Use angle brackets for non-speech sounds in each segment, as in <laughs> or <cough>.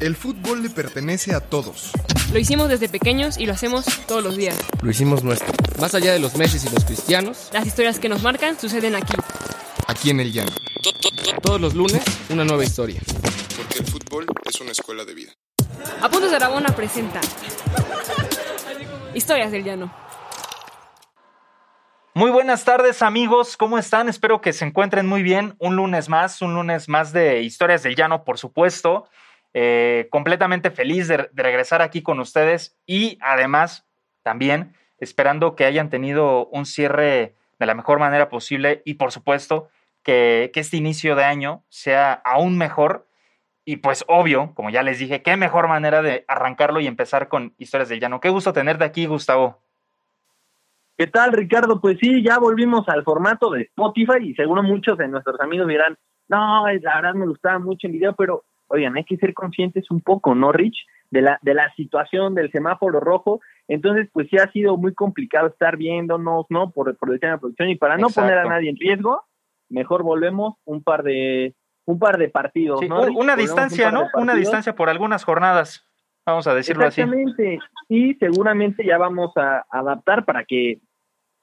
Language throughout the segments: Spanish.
El fútbol le pertenece a todos. Lo hicimos desde pequeños y lo hacemos todos los días. Lo hicimos nuestro. Más allá de los Messi y los cristianos, Las historias que nos marcan suceden aquí. Aquí en el llano. todos los lunes, una nueva historia. Porque el fútbol es una escuela de vida. Apuntes de Aragona presenta Historias del Llano. Muy buenas tardes amigos, ¿cómo están? Espero que se encuentren muy bien. Un lunes más, un lunes más de Historias del Llano, por supuesto. Eh, completamente feliz de, regresar aquí con ustedes y además también esperando que hayan tenido un cierre de la mejor manera posible y por supuesto que, que este inicio de año sea aún mejor. Y pues obvio, como ya les dije, qué mejor manera de arrancarlo y empezar con Historias del Llano. Qué gusto tenerte aquí, Gustavo. ¿Qué tal, Ricardo? Pues sí, ya volvimos al formato de Spotify y seguro muchos de nuestros amigos dirán, no, la verdad me gustaba mucho el video, pero oigan, hay que ser conscientes un poco, ¿no, Rich? De la, de la situación del semáforo rojo. Entonces, pues sí ha sido muy complicado estar viéndonos, ¿no? Por, por el tema de producción y para no Exacto. poner a nadie en riesgo, mejor volvemos un par de un par de partidos, Sí, ¿no? un- Rich? una Volvemos distancia, ¿no? Una distancia por algunas jornadas, vamos a decirlo así. Exactamente. Y seguramente ya vamos a adaptar para que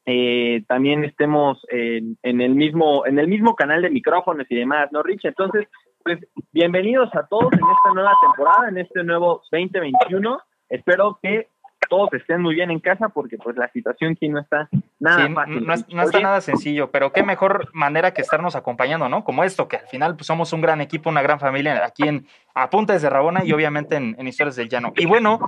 eh, también estemos en, en el mismo en el mismo canal de micrófonos y demás, ¿no, Rich? Entonces, pues bienvenidos a todos en esta nueva temporada, en este nuevo 2021. Espero que todos estén muy bien en casa porque pues la situación aquí no está nada Sí, fácil. no, está nada sencillo, pero qué mejor manera que estarnos acompañando, ¿no? Como esto, que al final pues, somos un gran equipo, una gran familia aquí en Apuntes de Rabona y obviamente en, en Historias del Llano. Y bueno,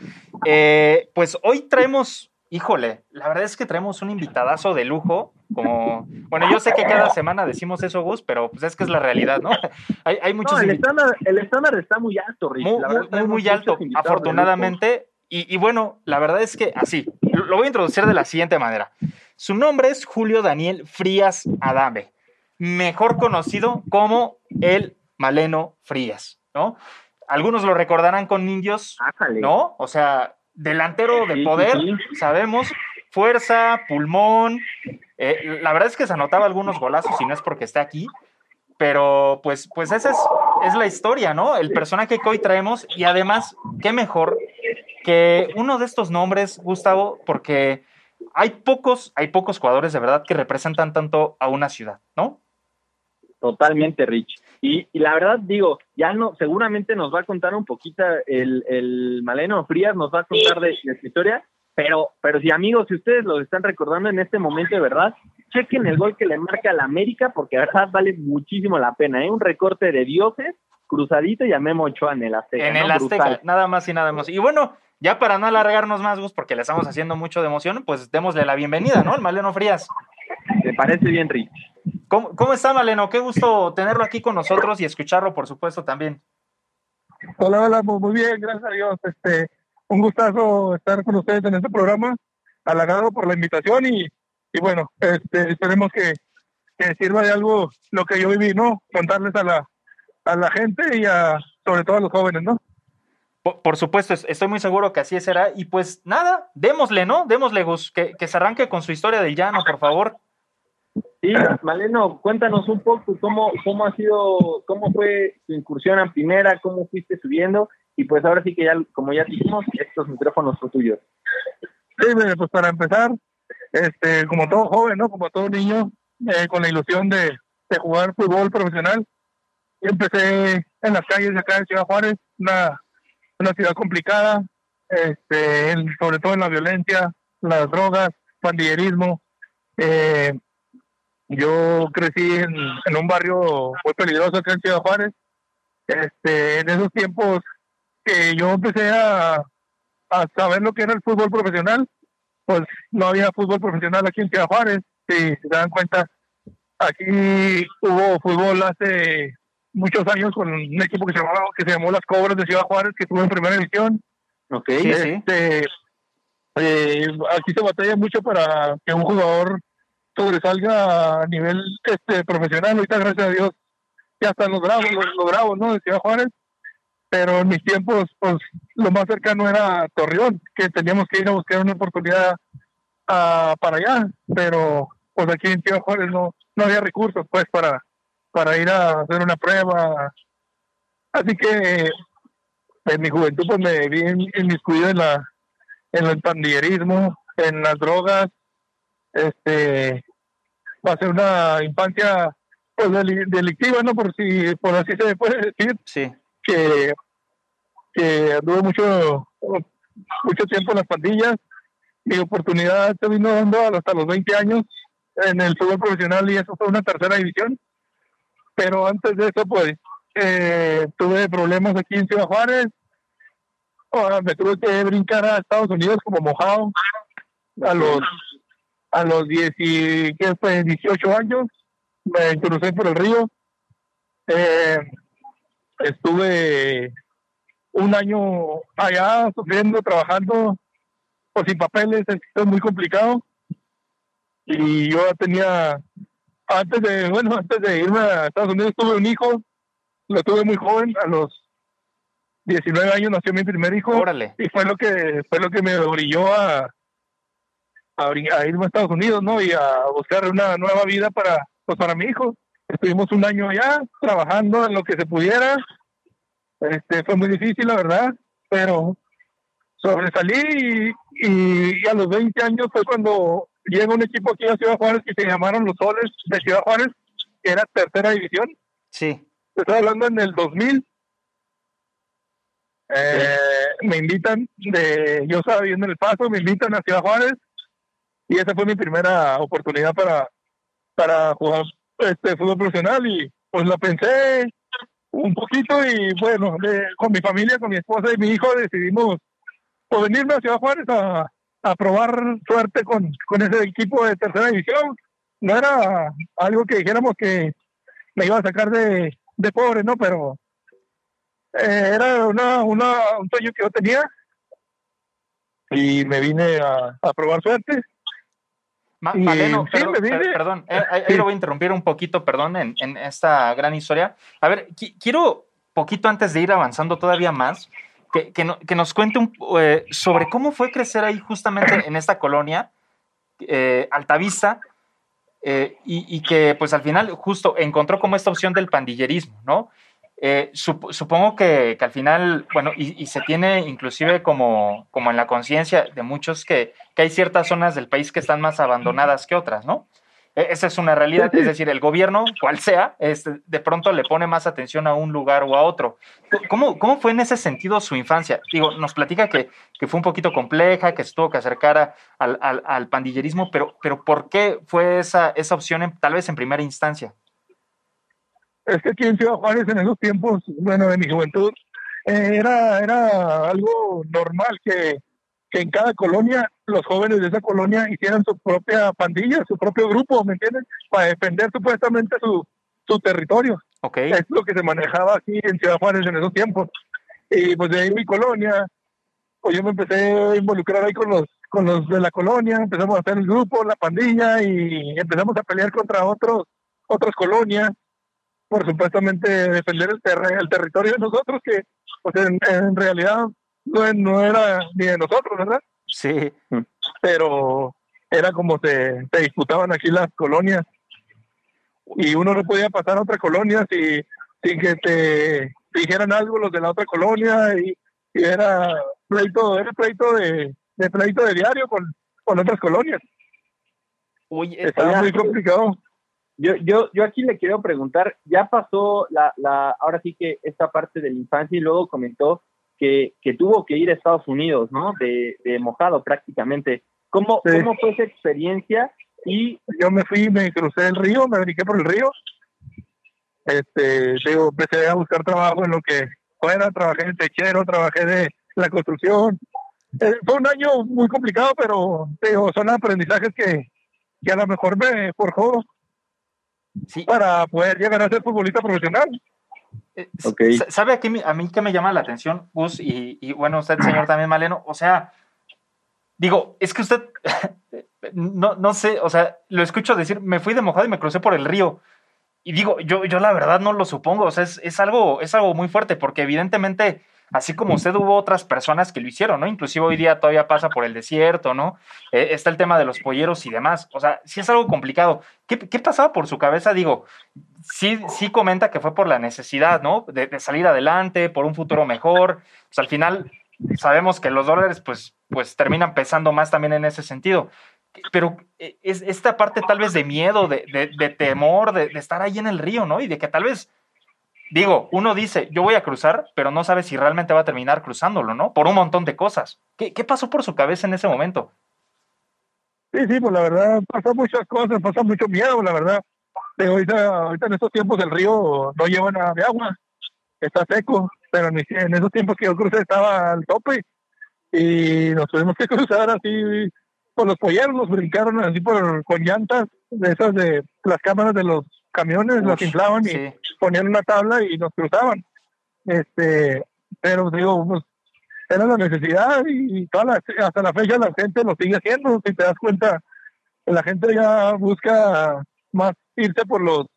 eh, pues hoy traemos, híjole, la verdad es que traemos un invitadazo de lujo, como, bueno, yo sé que cada semana decimos eso, Gus, pero pues es que es la realidad, ¿no? <laughs> hay, hay muchos no, el estándar, el estándar está muy alto, Rich. muy, La verdad, muy, muy alto, afortunadamente. Y, y bueno, la verdad es que así, lo, voy a introducir de la siguiente manera. Su nombre es Julio Daniel Frías Adame, mejor conocido como el Maleno Frías, ¿no? Algunos lo recordarán con indios. ¿no? O sea, delantero de poder, sabemos, fuerza, pulmón. eh, la verdad es que se anotaba algunos golazos y no es porque esté aquí, pero pues, pues esa es, es la historia, ¿no? El personaje que hoy traemos y además, qué mejor que uno de estos nombres, Gustavo, porque hay pocos, hay pocos jugadores de verdad que representan tanto a una ciudad, ¿no? Totalmente, Rich. Y, y la verdad, digo, ya no, seguramente nos va a contar un poquito el, el Maleno Frías, nos va a contar de, de su historia, pero, pero si amigos, si ustedes lo están recordando en este momento de verdad, chequen el gol que le marca la América, porque de verdad vale muchísimo la pena, ¿eh? Un recorte de dioses, cruzadito y a Memo Ochoa en el Azteca. en ¿no? el Azteca, Brutal. nada más y nada más. Y bueno, ya para no alargarnos más, Gus, porque le estamos haciendo mucho de emoción, pues démosle la bienvenida, ¿no? El Maleno Frías. ¿Te parece bien, Rich? ¿Cómo, cómo está, Maleno? Qué gusto tenerlo aquí con nosotros y escucharlo, por supuesto, también. Hola, hola, muy bien, gracias a Dios. Este, un gustazo estar con ustedes en este programa, halagado por la invitación y, y bueno, este, esperemos que, que sirva de algo lo que yo viví, ¿no? Contarles a la, a la gente y a, sobre todo a los jóvenes, ¿no? Por, por supuesto, es- estoy muy seguro que así será. Y pues nada, démosle, ¿no? Démosle, Gus, que, que se arranque con su historia del llano, por favor. Sí, Maleno, cuéntanos un poco cómo, cómo ha sido, cómo fue tu incursión a primera, cómo fuiste subiendo, y pues ahora sí que ya, como ya dijimos, estos micrófonos son tuyos. Sí, pues para empezar, este, como todo joven, ¿no? Como todo niño, eh, con la ilusión de, de jugar fútbol profesional. Empecé en las calles de acá de Ciudad Juárez, una, una ciudad complicada, este, sobre todo en la violencia, las drogas, pandillerismo. Eh, yo crecí en, en un barrio muy peligroso acá en Ciudad Juárez. Este, en esos tiempos que yo empecé a, a saber lo que era el fútbol profesional, pues no había fútbol profesional aquí en Ciudad Juárez. Si se dan cuenta, aquí hubo fútbol hace muchos años con un equipo que se llamaba, que se llamó Las Cobras de Ciudad Juárez, que estuvo en primera división. Ok. Sí, sí. Este, eh, aquí se batalla mucho para que un jugador sobresalga a nivel este, profesional. Ahorita, gracias a Dios, ya están los bravos, los, bravos, ¿no? De Ciudad Juárez. Pero en mis tiempos, pues lo más cercano era Torreón, que teníamos que ir a buscar una oportunidad ah, para allá. Pero pues aquí en Ciudad Juárez no, no había recursos, pues, para, para ir a hacer una prueba. Así que en mi juventud pues me vi inmiscuido en la en el pandillerismo, en las drogas, este pasé una infancia pues delictiva, ¿no? Por si por así se puede decir. Sí. Que que anduve mucho mucho tiempo en las pandillas. Mi oportunidad se vino dando hasta los 20 años en el fútbol profesional y eso fue una tercera división. Pero antes de eso, pues, eh, tuve problemas aquí en Ciudad Juárez. Ahora me tuve que brincar a Estados Unidos como mojado a los a los 10 y, ¿qué fue? 18 años. Me crucé por el río. Eh, estuve un año allá sufriendo, trabajando, pues sin papeles, es muy complicado. Y yo tenía, antes de, bueno, antes de irme a Estados Unidos tuve un hijo, lo tuve muy joven, a los 19 años nació mi primer hijo. Órale. Y fue lo que, fue lo que me orilló a, a, irme a Estados Unidos, ¿no? Y a buscar una nueva vida para, pues para mi hijo. Estuvimos un año allá trabajando en lo que se pudiera. Este, fue muy difícil, la verdad, pero sobresalí y, y, a los 20 años fue cuando llega un equipo aquí a Ciudad Juárez que se llamaron los Soles de Ciudad Juárez, que era tercera división. Sí. Estoy hablando en el 2000. Eh, me invitan, de, yo estaba viviendo en El Paso, me invitan a Ciudad Juárez y esa fue mi primera oportunidad para, para jugar este fútbol profesional y pues la pensé un poquito y bueno, con mi familia, con mi esposa y mi hijo decidimos pues, venirme a Ciudad Juárez a, a probar suerte con, con ese equipo de tercera división. No era algo que dijéramos que me iba a sacar de, de pobre, ¿no? Pero eh, era una, una, un sueño que yo tenía y me vine a, a probar suerte. Maleno, perdón, eh, ahí, lo voy a interrumpir un poquito, perdón, en, en esta gran historia. A ver, quiero, poquito antes de ir avanzando todavía más, que, que, nos cuente un, eh, sobre cómo fue crecer ahí justamente en esta colonia, eh, Altavista, eh, y, que pues al final justo encontró como esta opción del pandillerismo, ¿no? Supongo que, al final, bueno, y, se tiene inclusive como, como en la conciencia de muchos que, que hay ciertas zonas del país que están más abandonadas que otras, ¿no? E, esa es una realidad, es decir, el gobierno, cual sea, de pronto le pone más atención a un lugar o a otro. ¿Cómo, cómo fue en ese sentido su infancia? Digo, nos platica que, que fue un poquito compleja, que se tuvo que acercar al, al, pandillerismo, pero, pero ¿por qué fue esa, esa opción tal vez en primera instancia? Es que aquí en Ciudad Juárez en esos tiempos, bueno, de mi juventud, eh, era, era algo normal que que en cada colonia los jóvenes de esa colonia hicieran su propia pandilla, su propio grupo, ¿me entiendes? Para defender supuestamente su, su territorio. Okay. Es lo que se manejaba aquí en Ciudad Juárez en esos tiempos. Y pues de ahí mi colonia, pues yo me empecé a involucrar ahí con los, con los de la colonia, empezamos a hacer el grupo, la pandilla y empezamos a pelear contra otros, otras colonias por supuestamente defender el, el territorio de nosotros que pues en, en realidad no, era ni de nosotros, ¿verdad? Sí. Pero era como se, se disputaban aquí las colonias y uno no podía pasar a otra colonia si, sin que te dijeran algo los de la otra colonia y, era pleito, era pleito de, de pleito de diario con, con otras colonias. Oye, Estaba muy complicado. Yo, yo, yo aquí le quiero preguntar, ya pasó la, la, ahora sí que esta parte de la infancia y luego comentó que, tuvo que ir a Estados Unidos, ¿no? De, mojado prácticamente. ¿Cómo, ¿Cómo fue esa experiencia? Y yo me fui, me crucé el río, me brinqué por el río. Este, digo, empecé a buscar trabajo en lo que fuera, trabajé en techero, trabajé de la construcción. Eh, fue un año muy complicado, pero digo, son aprendizajes que, que a lo mejor me forjó sí. para poder llegar a ser futbolista profesional. Eh, ¿Sabe a, a mí que me llama la atención, Gus? Y, bueno, usted, <clears throat> señor, también Maleno. O sea, digo, es que usted, <laughs> no, no sé, o sea, lo escucho decir, me fui de mojado y me crucé por el río. Y digo, yo, yo la verdad no lo supongo, o sea, es, algo, es algo muy fuerte, porque evidentemente así como usted hubo otras personas que lo hicieron, ¿no? Inclusive hoy día todavía pasa por el desierto, ¿no? Eh, está el tema de los polleros y demás. O sea, sí es algo complicado. ¿Qué, qué pasaba por su cabeza? Digo, sí, sí comenta que fue por la necesidad, ¿no? De, salir adelante, por un futuro mejor. Pues al final sabemos que los dólares, pues, pues terminan pesando más también en ese sentido pero eh, es esta parte tal vez de miedo, de, de, temor, de, de, estar ahí en el río, ¿no? Y de que tal vez, digo, uno dice, yo voy a cruzar, pero no sabe si realmente va a terminar cruzándolo, ¿no? Por un montón de cosas. ¿Qué, qué pasó por su cabeza en ese momento? Sí, sí, pues la verdad, pasan muchas cosas, pasa mucho miedo, la verdad. ahorita, ahorita en estos tiempos el río no lleva nada de agua, está seco, pero en, esos tiempos que yo crucé estaba al tope y nos tuvimos que <laughs> cruzar así los polleros los brincaron así por, con llantas de esas de las cámaras de los camiones, las inflaban y ponían una tabla y nos cruzaban. Este, pero digo, pues era la necesidad y toda hasta la fecha la gente lo sigue haciendo. Si te das cuenta, la gente ya busca más irse por los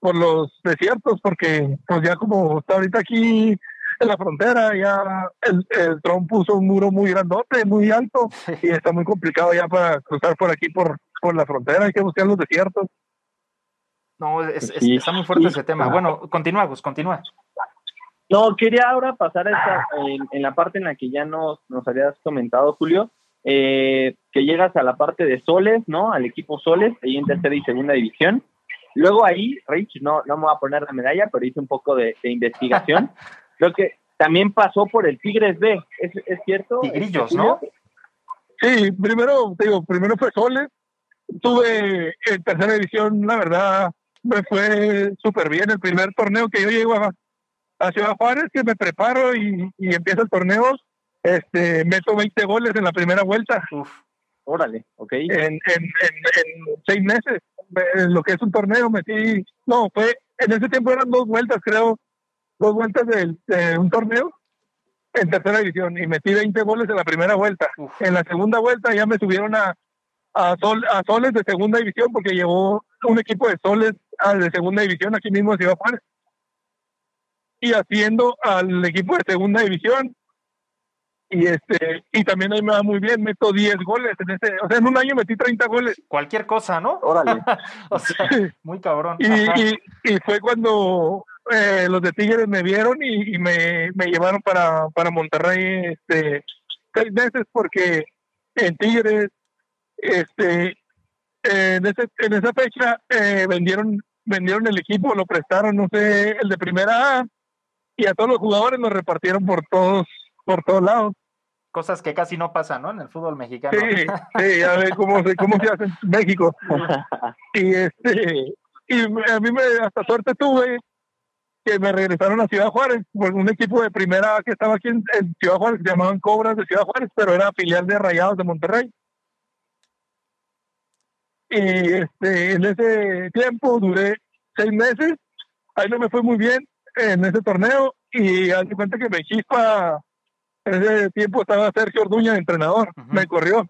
por los desiertos porque pues ya como está ahorita aquí en la frontera, ya el, el Trump puso un muro muy grandote, muy alto, y está muy complicado ya para cruzar por aquí, por, por la frontera, hay que buscar los desiertos. No, es, está muy fuerte ese tema. Bueno, continúa, Gus, continúa. No, quería ahora pasar esta, en, la parte en la que ya nos, nos habías comentado, Julio, eh, que llegas a la parte de Soles, ¿no? Al equipo Soles, ahí en tercera y segunda división. Luego ahí, Rich, no, no me voy a poner la medalla, pero hice un poco de, de investigación. <laughs> creo que también pasó por el Tigres B, ¿es, es cierto? Tigrillos, ¿no? Sí, primero, digo, primero fue Soles, tuve en tercera división, la verdad, me fue súper bien el primer torneo que yo llego a, a Ciudad Juárez, que me preparo y, y empieza el torneo, este, meto 20 goles en la primera vuelta. Uf, órale, ok. En, en, en, en seis meses, en lo que es un torneo, metí, no, fue, en ese tiempo eran dos vueltas, creo, dos vueltas de, un torneo en tercera división y metí 20 goles en la primera vuelta. En la segunda vuelta ya me subieron a, a, Sol, a Soles de segunda división porque llevó un equipo de Soles a de segunda división aquí mismo en Ciudad Juárez. Y haciendo al equipo de segunda división. Y este y también ahí me va muy bien, meto 10 goles en ese, o sea, en un año metí 30 goles. Cualquier cosa, ¿no? Órale. <laughs> o sea, muy cabrón. Y, y, y, fue cuando eh, los de Tigres me vieron y, me, me, llevaron para, para Monterrey este, seis meses porque en Tigres, este, en, ese, en esa fecha eh, vendieron, vendieron el equipo, lo prestaron, no sé, el de primera A y a todos los jugadores lo repartieron por todos, por todos lados. Cosas que casi no pasan, ¿no? En el fútbol mexicano. Sí, <laughs> sí, a ver cómo se, cómo se hace en México. <laughs> Y este, y a mí me, hasta suerte tuve que me regresaron a Ciudad Juárez, por un equipo de primera que estaba aquí en, Ciudad Juárez, se llamaban Cobras de Ciudad Juárez, pero era filial de Rayados de Monterrey. Y este, en ese tiempo duré seis meses, ahí no me fue muy bien en ese torneo y al cuenta que me chispa, en ese tiempo estaba Sergio Orduña de entrenador, me corrió.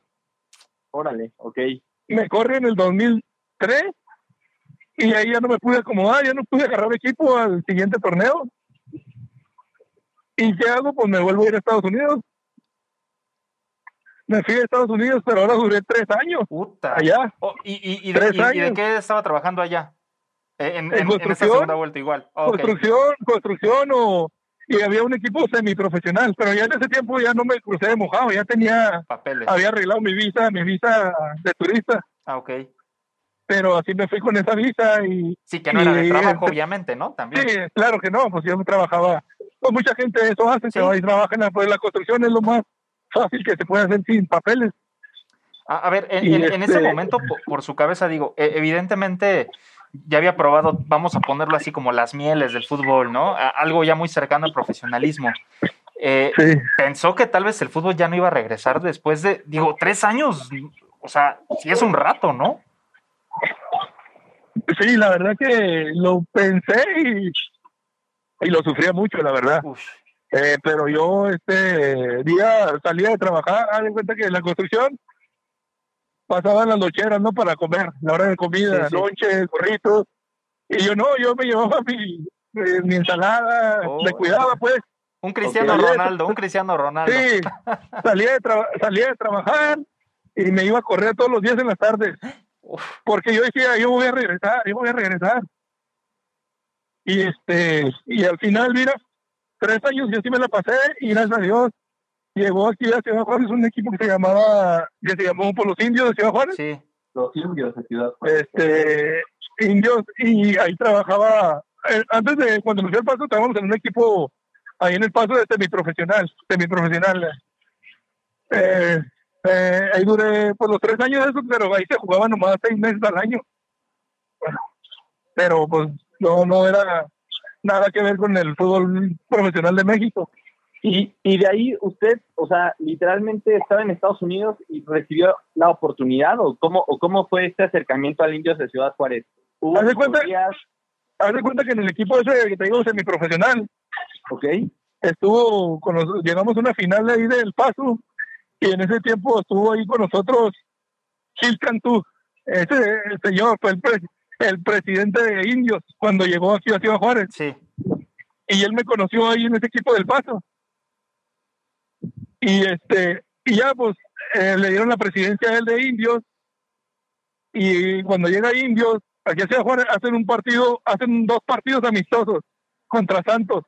Órale, ok. Me corrió en el 2003 y ahí ya no me pude acomodar, ya no pude agarrar equipo al siguiente torneo. ¿Y qué hago? Pues me vuelvo a ir a Estados Unidos. Me fui a Estados Unidos, pero ahora duré tres años. Puta. Allá. Oh, y, y, y, de, y, de, qué estaba trabajando allá? Eh, en, en, en, esa segunda vuelta igual. Oh, construcción, construcción o... Y había un equipo semiprofesional, pero ya en ese tiempo ya no me crucé de mojado, ya tenía... Papeles. Había arreglado mi visa, mi visa de turista. Ah, ok pero así me fui con esa visa y... Sí, que no era de trabajo, obviamente, ¿no? También. Sí, claro que no, pues yo me trabajaba, pues mucha gente eso hace, ¿Sí? que trabaja en la, pues la construcción, es lo más fácil que se puede hacer sin papeles. A, a ver, en, en, este... en, ese momento, por, por, su cabeza, digo, evidentemente ya había probado, vamos a ponerlo así como las mieles del fútbol, ¿no? algo ya muy cercano al profesionalismo. Eh, sí. Pensó que tal vez el fútbol ya no iba a regresar después de, digo, tres años, o sea, sí es un rato, ¿no? Sí, la verdad que lo pensé y, y lo sufría mucho, la verdad. Eh, pero yo este día salía de trabajar, haz en cuenta que en la construcción pasaban las nocheras, ¿no? Para comer, la hora de comida, sí, sí. gorritos. Y yo no, yo me llevaba mi, mi, ensalada, oh, me cuidaba, pues. Un Cristiano Ok. Ronaldo, un Cristiano Ronaldo. Sí, salía de, salía de trabajar y me iba a correr todos los días en las tardes. Uf. Porque yo decía, yo voy a regresar, yo voy a regresar. Y este, y al final, mira, tres años yo sí me la pasé y gracias a Dios llegó aquí a Ciudad Juárez un equipo que se llamaba, que se llamó por los indios de Ciudad Juárez. Sí. Los indios de Ciudad Juárez. Este, indios, y ahí trabajaba, eh, antes de cuando me fui al paso, estábamos en un equipo ahí en el paso de semiprofesional, semiprofesional. Eh, eh, ahí duré por los tres años de eso, pero ahí se jugaba nomás seis meses al año. Bueno, pero pues no, no era nada que ver con el fútbol profesional de México. Y, y de ahí usted, o sea, literalmente estaba en Estados Unidos y recibió la oportunidad, o cómo, o cómo fue este acercamiento al Indios de Ciudad Juárez. ¿Hubo Haz de cuenta- Haz de cuenta que en el equipo ese que te digo semiprofesional, ok? estuvo con llegamos a una final ahí del Paso y en ese tiempo estuvo ahí con nosotros Gil Cantú. Ese el señor fue el, pre- el presidente de Indios cuando llegó aquí a Ciudad Juárez Sí. y él me conoció ahí en ese equipo del Paso. Y este y ya pues eh, le dieron la presidencia a él de Indios y cuando llega a Indios aquí a Ciudad Juárez hacen un partido, hacen dos partidos amistosos contra Santos.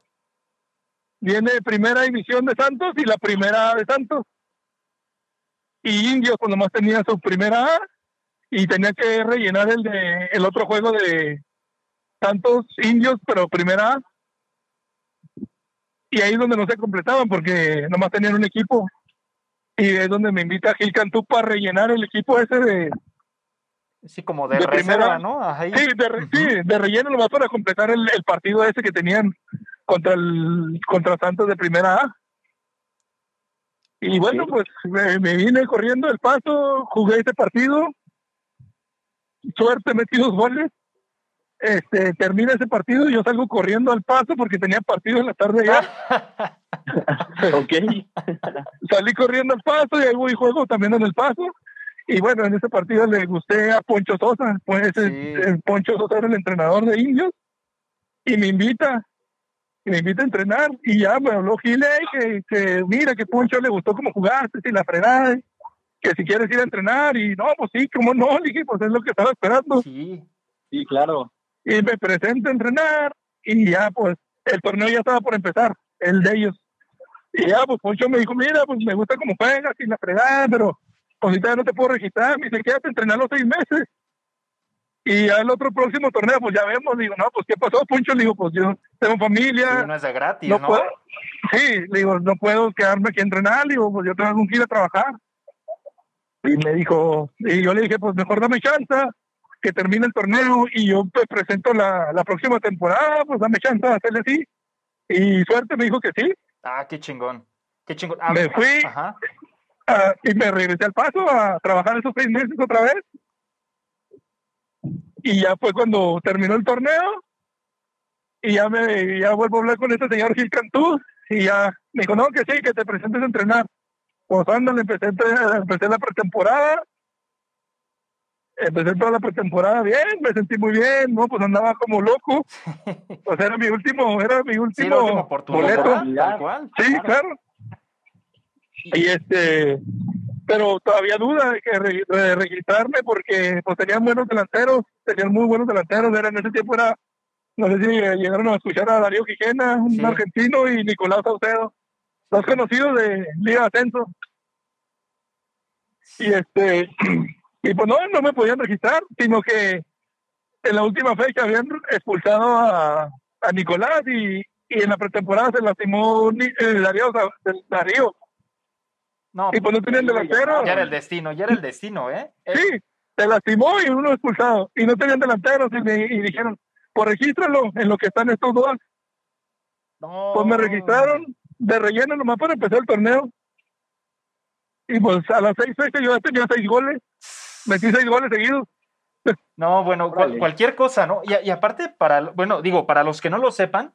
Viene primera división de Santos y la primera A de Santos. Y Indios cuando más tenía su primera A y tenía que rellenar el de el otro juego de Santos Indios, pero primera A. Y ahí es donde no se completaban porque nomás tenían un equipo. Y es donde me invita Gil Cantú para rellenar el equipo ese de, Sí, como de, De reserva, primera. ¿no? Ahí. Sí, de, re- sí, de relleno nomás para completar el, el partido ese que tenían contra el contra Santos de primera A. Y bueno, pues me, me vine corriendo el paso, jugué ese partido, suerte metí dos goles, este termina ese partido y yo salgo corriendo al paso porque tenía partido en la tarde ya. <laughs> ok. <laughs> Salí corriendo al paso y ahí voy juego también en el paso. Y bueno, en ese partido le gusté a Poncho Sosa, pues Sí. el, el Poncho Sosa era el entrenador de indios y me invita, y me invita a entrenar y ya me habló Gile que, que mira que Poncho le gustó cómo jugaste y la fregada, que si quieres ir a entrenar y no, pues sí, cómo no, le dije, pues es lo que estaba esperando Sí. Sí, claro. y me presento a entrenar y ya pues el torneo ya estaba por empezar, el de ellos. Y ya pues Poncho me dijo, mira, pues me gusta cómo juegas y la fregada, pero pues ahorita no te puedo registrar, me dice, quédate a entrenar los seis meses. Y ya el otro próximo torneo, pues ya vemos, digo, no, pues ¿qué pasó, Poncho? Le digo, pues yo tengo familia, Sí, no es de gratis, no ¿no? puedo, sí, le digo, no puedo quedarme aquí a entrenar, le digo, pues yo tengo que ir a trabajar. Y me dijo, y yo le dije, pues mejor dame chance, que termine el torneo y yo pues presento la, la próxima temporada, pues dame chance de hacerle así. Y suerte me dijo que sí, Ah, qué chingón. Qué chingón. Ah, Me fui. Ajá. ah, y me regresé al paso a trabajar esos seis meses otra vez. Y ya fue cuando terminó el torneo y ya me ya vuelvo a hablar con este señor Gil Cantú y ya me dijo, no, que sí, que te presentes a entrenar. Pues ándale, empecé, empecé la pretemporada. Empecé toda la pretemporada bien, me sentí muy bien, ¿no? Pues andaba como loco. <laughs> Pues era mi último, era mi último, boleto. Tal cual. Sí, claro. Y este, pero todavía duda de, que re- de registrarme porque pues tenían buenos delanteros, tenían muy buenos delanteros. Era, en ese tiempo era, no sé si llegaron a escuchar a Darío Quijena, un Sí. argentino, y Nicolás Saucedo, dos conocidos de Liga de Ascenso. Y este, y pues no, no me podían registrar, sino que en la última fecha habían expulsado a, a Nicolás y, y en la pretemporada se lastimó Ni- eh, Darío, Sa- Darío. No, Y pues no tenían delantero. ya era el destino, ya era el destino, ¿eh? Eh, Sí, se lastimó y uno expulsado. Y no tenían delanteros. Y, me, y dijeron, pues regístralo en lo que están estos dos. no. Pues me registraron de relleno nomás para empezar el torneo. Y pues a las seis fechas yo ya tenía seis goles. Metí seis goles seguidos. No, bueno, cual- cualquier cosa, ¿no? Y, y aparte, para, bueno, digo, para los que no lo sepan,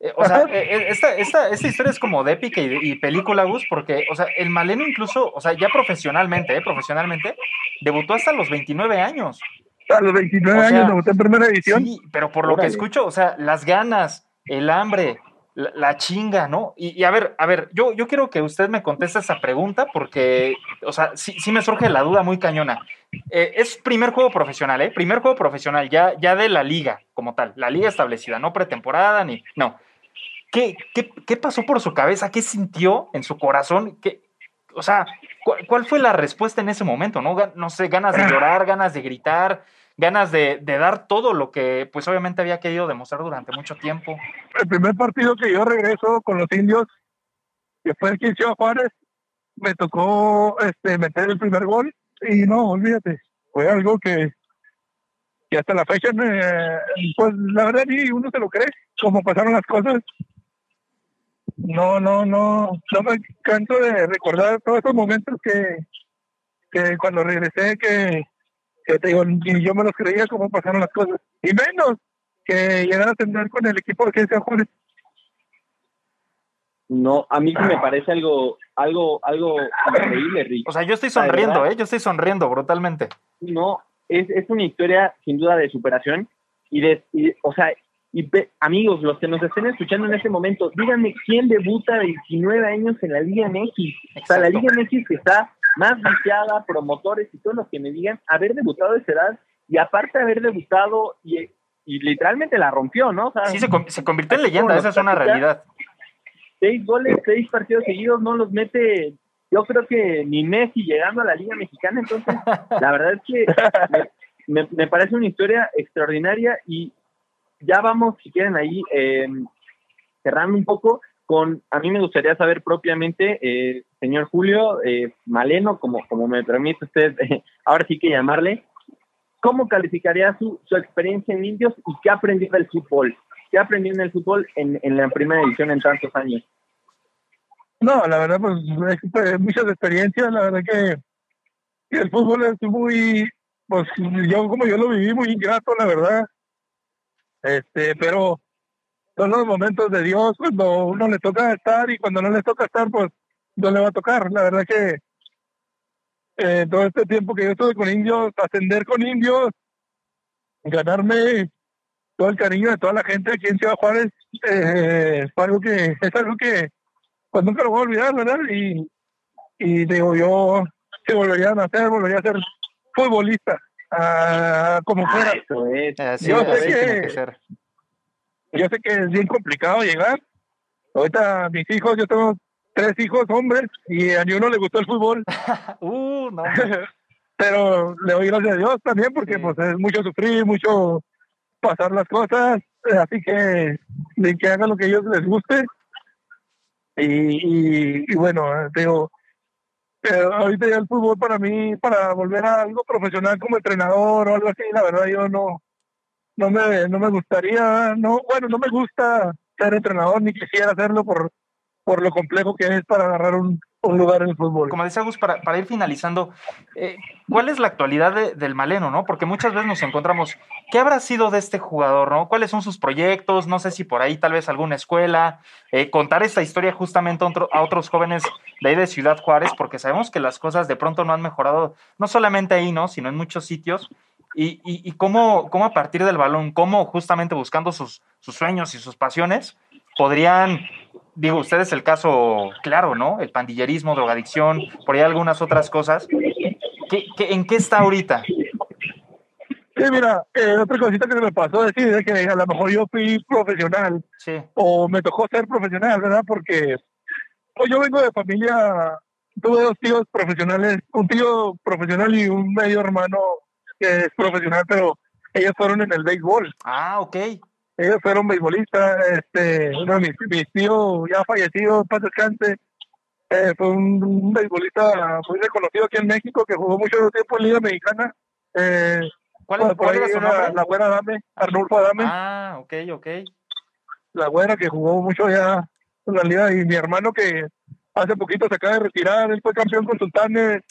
eh, o sea, eh, eh, esta, esta, esta historia es como de épica y, película, Gus, porque, o sea, el Maleno incluso, o sea, ya profesionalmente, ¿eh? Profesionalmente, debutó hasta los 29 años. A los 29 O sea, años debuté en primera edición. Sí, pero por lo que escucho, o sea, las ganas, el hambre, la, chinga, ¿no? Y, a ver, a ver, yo, yo quiero que usted me conteste esa pregunta porque, o sea, sí, sí me surge la duda muy cañona. Eh, es primer juego profesional, ¿eh? Primer juego profesional, ya, ya de la liga como tal, la liga establecida, no pretemporada ni. No. ¿Qué, qué, qué pasó por su cabeza? ¿Qué sintió en su corazón? ¿Qué, o sea, ¿cuál, fue la respuesta en ese momento? ¿No, no sé, ganas de <clears throat> llorar, ganas de gritar, ganas de, dar todo lo que, pues obviamente había querido demostrar durante mucho tiempo. El primer partido que yo regreso con los indios, que fue el 15 Juárez, me tocó este, meter el primer gol y no, olvídate, fue algo que, que hasta la fecha, pues la verdad ni uno se lo cree, cómo pasaron las cosas. No, no, no, no me canso de recordar todos esos momentos que, que cuando regresé, que que te digo, ni yo me los creía cómo pasaron las cosas. Y menos que llegar a tener con el equipo de San Juárez. No, a mí sí me parece algo, algo, algo increíble, Rick. O sea, yo estoy sonriendo, ¿eh? Yo estoy sonriendo brutalmente. No, es, es una historia sin duda de superación y de, o sea, y amigos, los que nos estén escuchando en este momento, díganme quién debuta de 19 años en la Liga MX. O sea, la Liga MX que está más viciada, promotores y todos los que me digan haber debutado de esa edad y aparte haber debutado y, literalmente la rompió, ¿no? sí, se, se convirtió en leyenda, esa es una realidad. Seis goles, seis partidos seguidos, no los mete, yo creo que ni Messi llegando a la Liga Mexicana, entonces <laughs> la verdad es que me, me, parece una historia extraordinaria y ya vamos, si quieren, ahí eh, cerrando un poco con, a mí me gustaría saber propiamente, eh, señor Julio eh, Maleno, como, como me permite usted ahora sí que llamarle, ¿cómo calificaría su, su experiencia en Indios y qué aprendió del fútbol? ¿Qué aprendió en el fútbol en, en la primera edición en tantos años? No, la verdad, pues, pues muchas experiencias, la verdad que, el fútbol es muy, pues yo como yo lo viví, muy ingrato, la verdad. Este, pero son los momentos de Dios cuando uno le toca estar y cuando no le toca estar, pues no le va a tocar. La verdad que eh, todo este tiempo que yo estuve con indios, ascender con indios, ganarme todo el cariño de toda la gente aquí en Ciudad Juárez, eh, es algo que es algo que pues nunca lo voy a olvidar, ¿verdad? Y, y digo, yo si volvería a nacer, volvería a ser futbolista, ah, como fuera. yo sé que, yo sé que es bien complicado llegar. Ahorita mis hijos, yo tengo tres hijos hombres y a ni uno le gustó el fútbol. <laughs> uh, no. <laughs> Pero le doy gracias a Dios también porque pues es mucho sufrir, mucho pasar las cosas. Así que de que hagan lo que a ellos les guste. Y, y, bueno, digo, ahorita ya el fútbol para mí, para volver a algo profesional como entrenador o algo así, la verdad yo no, no me, no me gustaría, no, bueno, no me gusta ser entrenador ni quisiera hacerlo por, por lo complejo que es para agarrar un, un lugar en el fútbol. Como decía Gus, para, para ir finalizando, eh, ¿cuál es la actualidad del Maleno, no? Porque muchas veces nos encontramos, ¿qué habrá sido de este jugador, no? ¿Cuáles son sus proyectos? No sé si por ahí tal vez alguna escuela, eh, contar esta historia justamente a, otros jóvenes de ahí de Ciudad Juárez, porque sabemos que las cosas de pronto no han mejorado, no solamente ahí, ¿no? Sino en muchos sitios y, y, cómo, cómo, a partir del balón, cómo justamente buscando sus, sus, sueños y sus pasiones, podrían, digo, ustedes el caso claro, ¿no? El pandillerismo, drogadicción, por ahí algunas otras cosas. ¿Qué, qué, en qué está ahorita? Sí, mira, eh, otra cosita que me pasó decir es que a lo mejor yo fui profesional sí. o me tocó ser profesional, ¿verdad? Porque pues, yo vengo de familia, tuve dos tíos profesionales, un tío profesional y un medio hermano que es profesional, pero ellos fueron en el béisbol. Ah, ok. Ellos fueron beisbolistas, este, uno de mis, tíos ya fallecido, paz descanse, eh, fue un, beisbolista muy reconocido aquí en México que jugó mucho tiempo en Liga Mexicana. Eh, ¿Cuál, es, ¿cuál era su nombre? La güera Adame, Arnulfo Adame. Ah, ok, ok. La güera que jugó mucho ya en la liga y mi hermano que hace poquito se acaba de retirar, él fue campeón con Sultanes,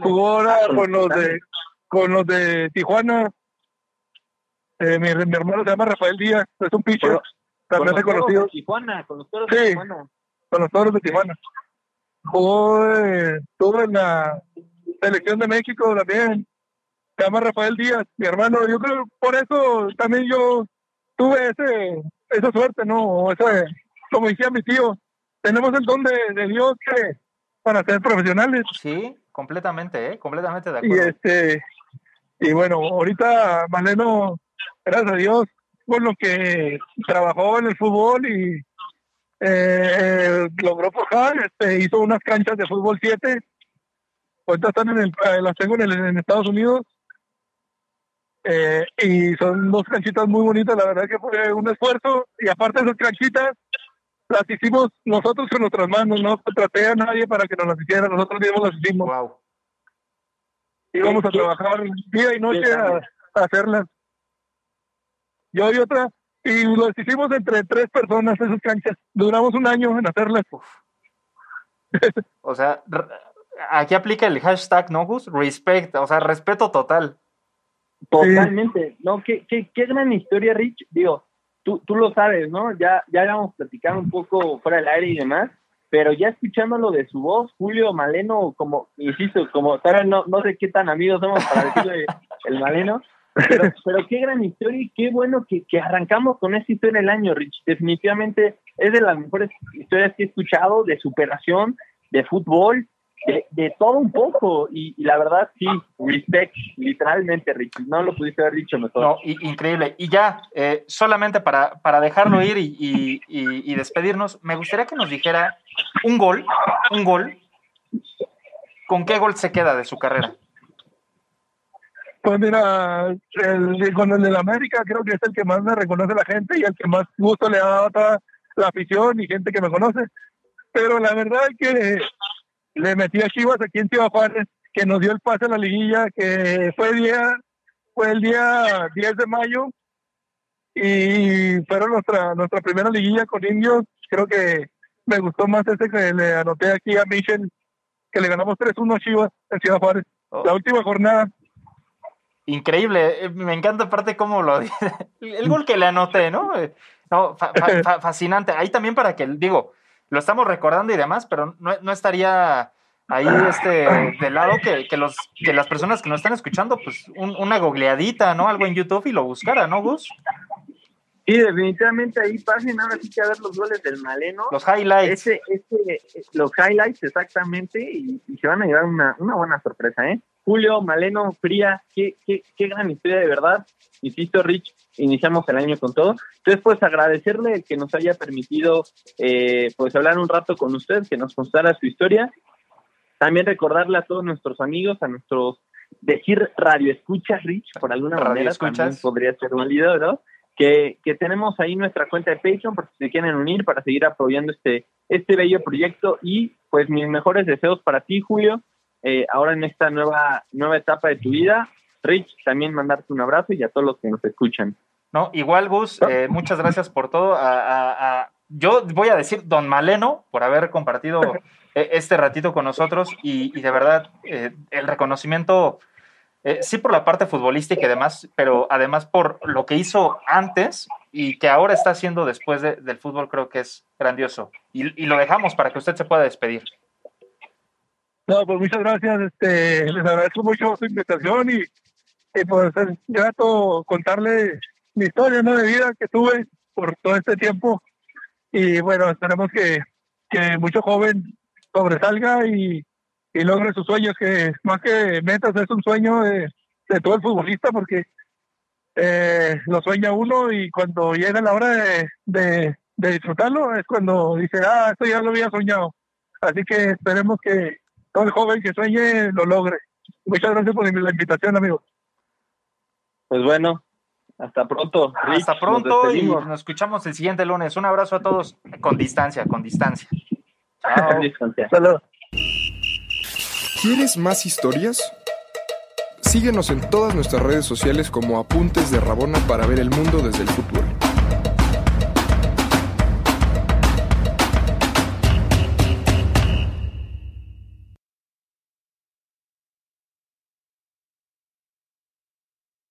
jugó ahora con los de con los de Tijuana. Eh, mi, mi, hermano se llama Rafael Díaz, es un pitcher, también reconocido. Tijuana, con los toros de Tijuana. Con los toros de Tijuana. Jugó, eh, estuvo en la selección de México también. Se llama Rafael Díaz, mi hermano. Yo creo por eso también yo tuve ese, esa suerte, ¿no? Ese, como decía mi tío, tenemos el don de, de Dios que, para ser profesionales. Sí, completamente, ¿eh? Completamente de Y acuerdo. este y bueno, ahorita Maleno, gracias a Dios, por lo que trabajó en el fútbol y eh, logró forjar, este, hizo unas canchas de fútbol 7. Ahorita están en el, eh, las tengo en, el- en Estados Unidos. Eh, y son dos canchitas muy bonitas, la verdad que fue un esfuerzo. Y aparte de esas canchitas, las hicimos nosotros con nuestras manos, no contraté a nadie para que nos las hiciera, nosotros mismos las hicimos Wow. íbamos a trabajar día y noche a, a hacerlas. Yo y otra, y los hicimos entre tres personas esas canchas. Duramos un año en hacerlas. O sea, aquí aplica el hashtag, ¿no, Gus? Respect, o sea, respeto total. Totalmente. No, qué, qué, qué gran historia, Rich. Digo, tú, tú lo sabes, ¿no? Ya, ya habíamos platicado un poco fuera del aire y demás, pero ya escuchándolo de su voz, Julio Maleno, como, insisto, como tal, no, no sé qué tan amigos somos para decirle el Maleno, pero, qué gran historia y qué bueno que, arrancamos con esta historia el año, Rich. Definitivamente es de las mejores historias que he escuchado de superación, de fútbol, de, todo un poco. Y, y la verdad, sí, respect, literalmente, Rich. No lo pudiste haber dicho mejor. No, i- increíble. Y ya, eh, solamente para, para dejarlo ir y, y- y- y despedirnos, me gustaría que nos dijera un gol, un gol. ¿Con qué gol se queda de su carrera? Pues mira, el, con el del América creo que es el que más me reconoce la gente y el que más gusto le ha dado a toda la afición y gente que me conoce. Pero la verdad es que le metí a Chivas aquí en Ciudad Juárez, que nos dio el pase a la liguilla, que fue, día, fue el día 10 de mayo y fueron nuestra, nuestra primera liguilla con indios. Creo que me gustó más ese que le anoté aquí a Michel, que le ganamos 3-1 a Chivas en Ciudad Juárez. La última jornada. Increíble, eh, me encanta aparte cómo lo. <laughs> El gol que le anoté, ¿no? No, fa- fa- fa- fascinante. Ahí también para que, digo, lo estamos recordando y demás, pero no, no estaría ahí este de lado que, que los que las personas que nos están escuchando, pues un- una googleadita, ¿no? Algo en YouTube y lo buscara, ¿no, Gus? Sí, definitivamente ahí pasen ahora sí que a ver los goles del Maleno. Los highlights. Ese, ese, los highlights exactamente y, y se van a llevar una, una buena sorpresa, ¿eh? Julio, Maleno, Fría, qué, qué, qué gran historia de verdad. Insisto, Rich, iniciamos el año con todo. Entonces, pues agradecerle que nos haya permitido eh, pues hablar un rato con usted, que nos contara su historia. También recordarle a todos nuestros amigos, a nuestros decir radio escuchas, Rich, por alguna Radio manera escuchas. también podría ser válido, ¿no? Que, que tenemos ahí nuestra cuenta de Patreon por si se quieren unir para seguir apoyando este, este bello proyecto y pues mis mejores deseos para ti, Julio, eh, ahora en esta nueva, nueva etapa de tu vida. Rich, también mandarte un abrazo y a todos los que nos escuchan. No, igual, Gus, eh, muchas gracias por todo. A, a- a- yo voy a decir Don Maleno por haber compartido eh, este ratito con nosotros y, y de verdad el reconocimiento, sí por la parte futbolística y demás, pero además por lo que hizo antes y que ahora está haciendo después de- del fútbol, creo que es grandioso. Y, y lo dejamos para que usted se pueda despedir. No, pues muchas gracias. Este, les agradezco mucho su invitación y, y pues es grato contarle mi historia ¿no? de vida que tuve por todo este tiempo. Y bueno, esperemos que, que mucho joven sobresalga y, y logre sus sueños, que más que metas es un sueño de, de todo el futbolista porque eh, lo sueña uno y cuando llega la hora de, de, de disfrutarlo es cuando dice, ah, esto ya lo había soñado. Así que esperemos que todo el joven que sueñe lo logre. Muchas gracias por la invitación, amigo. Pues bueno, hasta pronto. Rich, Hasta nos pronto y despedimos. nos escuchamos el siguiente lunes. Un abrazo a todos con distancia, con distancia. Chao. Distancia. Saludos. ¿Quieres más historias? Síguenos en todas nuestras redes sociales como Apuntes de Rabona para ver el mundo desde el futuro.